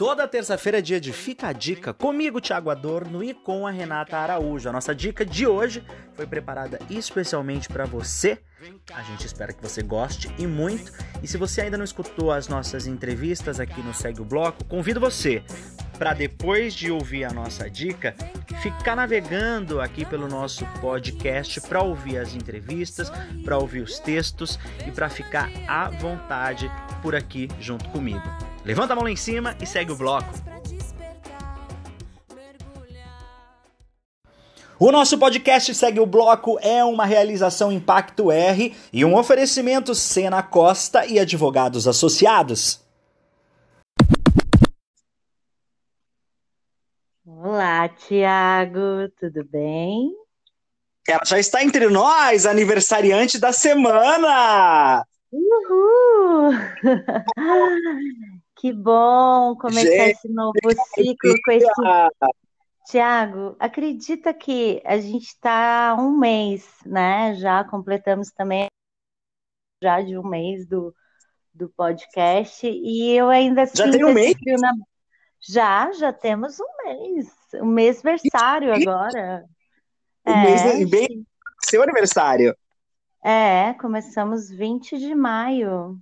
Toda terça-feira é dia de Fica a Dica comigo, Thiago Adorno, e com a Renata Araújo. A nossa dica de hoje foi preparada especialmente para você. A gente espera que você goste e muito. E se você ainda não escutou as nossas entrevistas aqui no Segue o Bloco, convido você para depois de ouvir a nossa dica, ficar navegando aqui pelo nosso podcast para ouvir as entrevistas, para ouvir os textos e para ficar à vontade por aqui junto comigo. Levanta a mão lá em cima e segue o bloco. O nosso podcast Segue o Bloco é uma realização Impacto R e um oferecimento Sena Costa e advogados associados. Olá, Tiago, tudo bem? Ela já está entre nós, aniversariante da semana! Uhul! que bom começar Gente, esse novo ciclo com esse. Tiago, acredita que a gente está um mês, né? Já completamos também já de um mês do, do podcast e eu ainda já tem um mês? Na... Já, já temos um mês, um mês versário agora. Um é, mês bem seu aniversário. É, começamos 20 de maio.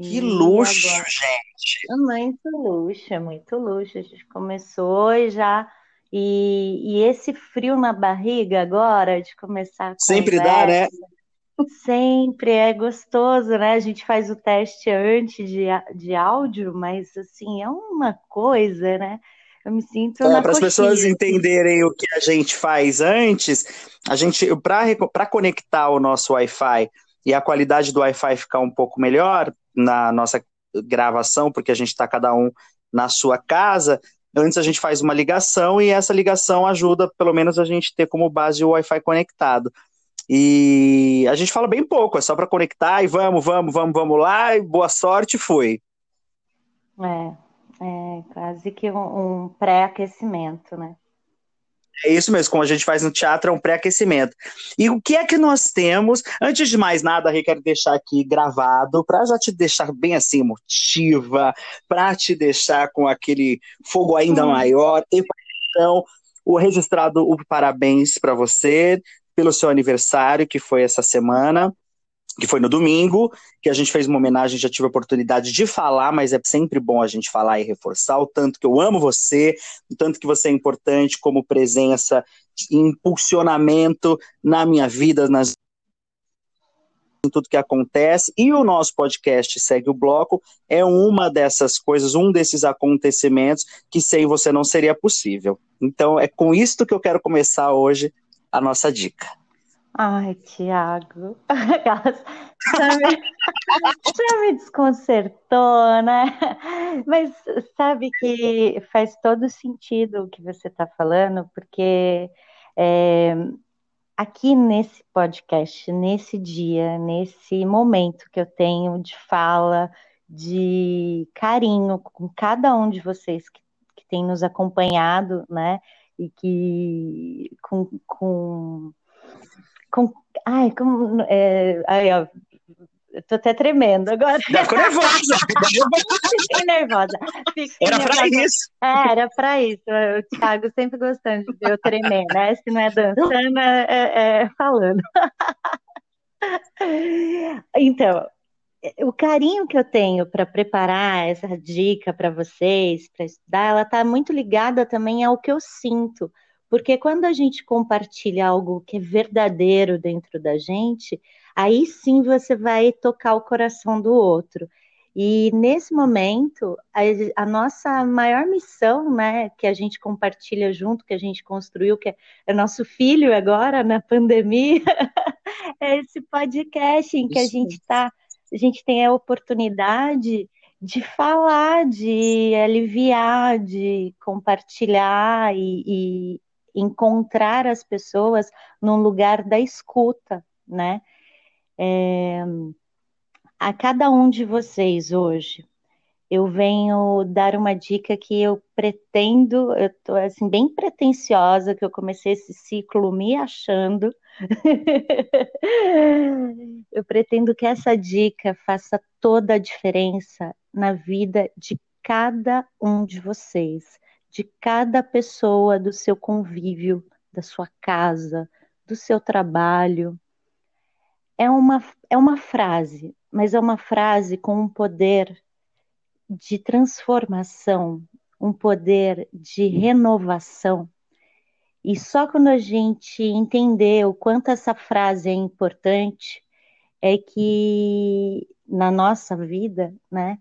Que luxo, agora... gente! É muito luxo, é muito luxo. A gente começou e já. E, e esse frio na barriga agora, de começar a Sempre dá, né? Sempre é gostoso, né? A gente faz o teste antes de, de áudio, mas assim, é uma coisa, né? Eu me sinto é, para as pessoas entenderem o que a gente faz antes, a gente para conectar o nosso Wi-Fi e a qualidade do Wi-Fi ficar um pouco melhor na nossa gravação, porque a gente está cada um na sua casa, antes a gente faz uma ligação e essa ligação ajuda pelo menos a gente ter como base o Wi-Fi conectado. E a gente fala bem pouco, é só para conectar e vamos, vamos, vamos, vamos lá, e boa sorte, foi. É, é quase que um, um pré-aquecimento, né? É isso mesmo, como a gente faz no teatro, é um pré-aquecimento. E o que é que nós temos? Antes de mais nada, Rê, quero deixar aqui gravado, para já te deixar bem assim, emotiva, para te deixar com aquele fogo ainda hum. maior. Então, o registrado o parabéns para você pelo seu aniversário, que foi essa semana, que foi no domingo, que a gente fez uma homenagem, já tive a oportunidade de falar, mas é sempre bom a gente falar e reforçar o tanto que eu amo você, o tanto que você é importante como presença, impulsionamento na minha vida, nas em tudo que acontece, e o nosso podcast Segue o Bloco é uma dessas coisas, um desses acontecimentos que sem você não seria possível. Então é com isto que eu quero começar hoje a nossa dica. Ai, Tiago, já, me... já me desconcertou, né? Mas sabe que faz todo sentido o que você está falando, porque é, aqui nesse podcast, nesse dia, nesse momento que eu tenho de fala, de carinho com cada um de vocês que, que tem nos acompanhado, né? e que com, com, com ai, como é, ai, ó, eu tô até tremendo agora. Ficou nervosa. Fiquei nervosa. Fiquei era para isso. É, era para isso. O Thiago sempre gostando de eu tremer, né? Se não é dançando, é, é, é falando. Então, o carinho que eu tenho para preparar essa dica para vocês, para estudar, ela está muito ligada também ao que eu sinto. Porque quando a gente compartilha algo que é verdadeiro dentro da gente, aí sim você vai tocar o coração do outro. E nesse momento, a, a, nossa maior missão, né, que a gente compartilha junto, que a gente construiu, que é, é nosso filho agora na pandemia, é esse podcast em que a gente está a gente tem a oportunidade de falar, de aliviar, de compartilhar e, e encontrar as pessoas num lugar da escuta, né? É, a cada um de vocês hoje, eu venho dar uma dica que eu pretendo, eu estou assim, bem pretensiosa, que eu comecei esse ciclo me achando. eu pretendo que essa dica faça toda a diferença na vida de cada um de vocês, de cada pessoa do seu convívio, da sua casa, do seu trabalho. É uma, é uma frase, mas é uma frase com um poder de transformação, um poder de renovação. E só quando a gente entender o quanto essa frase é importante, é que na nossa vida, né,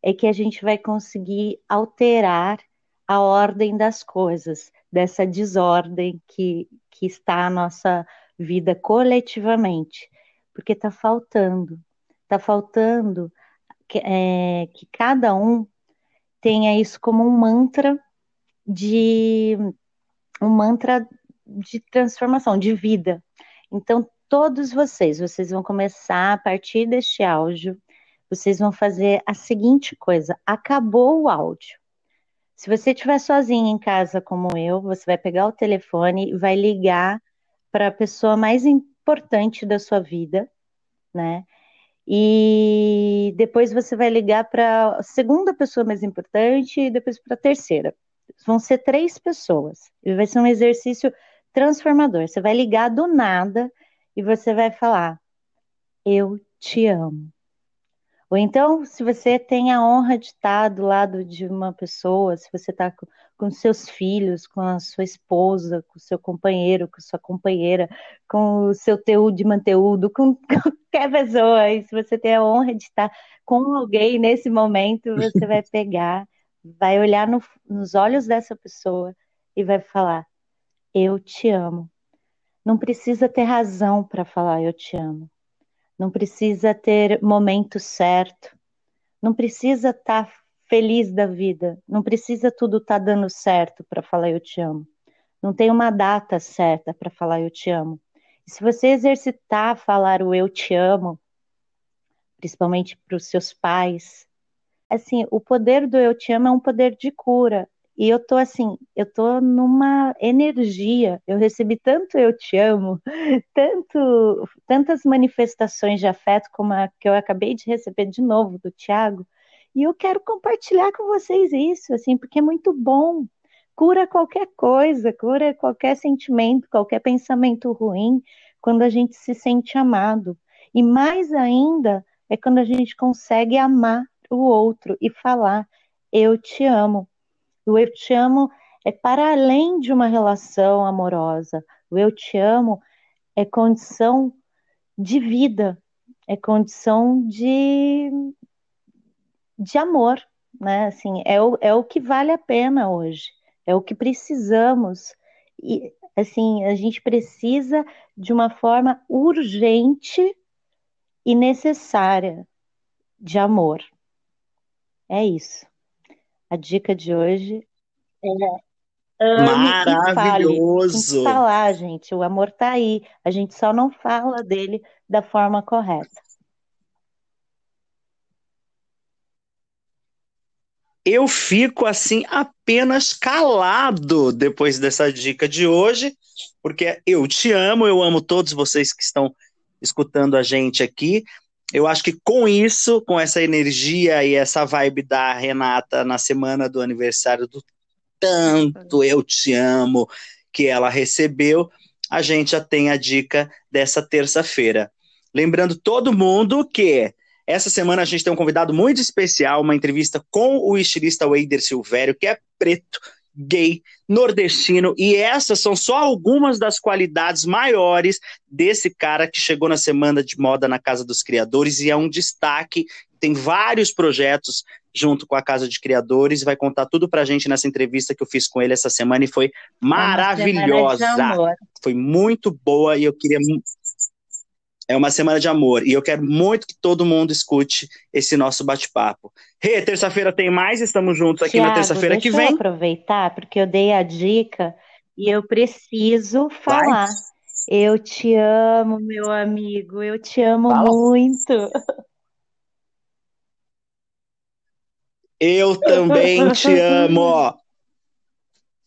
é que a gente vai conseguir alterar a ordem das coisas, dessa desordem que, que está a nossa vida coletivamente, porque está faltando, está faltando que, é, que cada um tenha isso como um mantra de um mantra de transformação, de vida. Então, todos vocês, vocês vão começar a partir deste áudio, vocês vão fazer a seguinte coisa: acabou o áudio. Se você estiver sozinho em casa como eu, você vai pegar o telefone e vai ligar para a pessoa mais importante da sua vida, né? E depois você vai ligar para a segunda pessoa mais importante e depois para a terceira. Vão ser três pessoas. E vai ser um exercício transformador. Você vai ligar do nada e você vai falar: Eu te amo. Ou então, se você tem a honra de estar do lado de uma pessoa, se você está com, com seus filhos, com a sua esposa, com o seu companheiro, com sua companheira, com o seu teu de manteúdo, com qualquer pessoa, e se você tem a honra de estar com alguém nesse momento, você vai pegar, vai olhar no, nos olhos dessa pessoa e vai falar: Eu te amo. Não precisa ter razão para falar eu te amo não precisa ter momento certo, não precisa estar tá feliz da vida, não precisa tudo estar tá dando certo para falar eu te amo. Não tem uma data certa para falar eu te amo. E se você exercitar falar o eu te amo, principalmente para os seus pais, assim, o poder do eu te amo é um poder de cura, e eu tô assim, eu tô numa energia. Eu recebi tanto eu te amo, tanto tantas manifestações de afeto como a que eu acabei de receber de novo do Tiago, e eu quero compartilhar com vocês isso, assim, porque é muito bom. Cura qualquer coisa, cura qualquer sentimento, qualquer pensamento ruim, quando a gente se sente amado. E mais ainda é quando a gente consegue amar o outro e falar: Eu te amo o eu te amo é para além de uma relação amorosa. O eu te amo é condição de vida, é condição de, de amor, né? Assim, é o, é o que vale a pena hoje, é o que precisamos. E, assim, a gente precisa de uma forma urgente e necessária de amor. É isso. A dica de hoje é Maravilhoso! Tem que falar, gente. O amor tá aí. A gente só não fala dele da forma correta. Eu fico assim apenas calado depois dessa dica de hoje, porque eu te amo, eu amo todos vocês que estão escutando a gente aqui. Eu acho que com isso, com essa energia e essa vibe da Renata na semana do aniversário do Tanto Eu Te Amo que ela recebeu, a gente já tem a dica dessa terça-feira. Lembrando todo mundo que essa semana a gente tem um convidado muito especial, uma entrevista com o estilista Wader Silvério, que é preto, gay, nordestino, e essas são só algumas das qualidades maiores desse cara que chegou na semana de moda na Casa dos Criadores e é um destaque. Tem vários projetos junto com a Casa de Criadores, vai contar tudo pra gente nessa entrevista que eu fiz com ele essa semana e foi maravilhosa. Foi muito boa e eu queria é uma semana de amor e eu quero muito que todo mundo escute esse nosso bate-papo. Rê, hey, terça-feira tem mais, estamos juntos aqui Thiago, na terça-feira que vem. Eu aproveitar porque eu dei a dica e eu preciso falar. Vai. Eu te amo, meu amigo, eu te amo Fala. muito. Eu também te amo.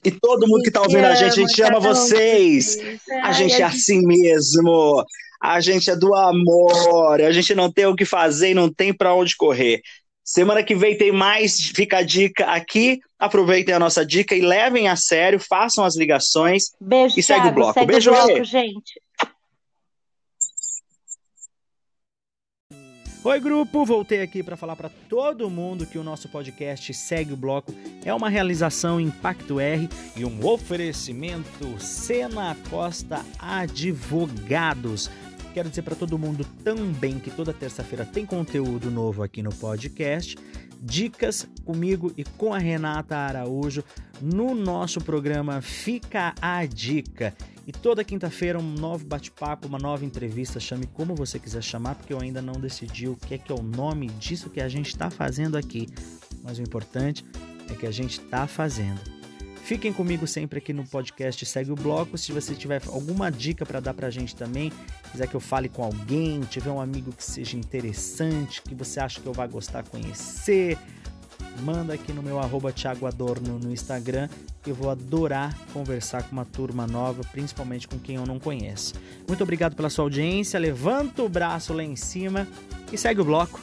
E todo mundo que está ouvindo a gente, a gente ama vocês. A gente é assim mesmo a gente é do amor, a gente não tem o que fazer e não tem para onde correr. Semana que vem tem mais, fica a dica aqui. Aproveitem a nossa dica e levem a sério, façam as ligações Beijo, e segue Thiago, o bloco. segue Beijo, o bloco, gente. Oi, grupo! Voltei aqui para falar para todo mundo que o nosso podcast Segue o Bloco é uma realização Impacto R e um oferecimento Sena Costa Advogados. Quero dizer para todo mundo também que toda terça-feira tem conteúdo novo aqui no podcast. Dicas comigo e com a Renata Araújo no nosso programa Fica a Dica. E toda quinta-feira um novo bate-papo, uma nova entrevista, chame como você quiser chamar, porque eu ainda não decidi o que é que é o nome disso que a gente está fazendo aqui. Mas o importante é que a gente está fazendo. Fiquem comigo sempre aqui no podcast Segue o Bloco. Se você tiver alguma dica para dar para a gente também, quiser que eu fale com alguém, tiver um amigo que seja interessante, que você acha que eu vá gostar conhecer, manda aqui no meu arroba Thiago Adorno no Instagram, eu vou adorar conversar com uma turma nova, principalmente com quem eu não conheço. Muito obrigado pela sua audiência, levanta o braço lá em cima e segue o bloco.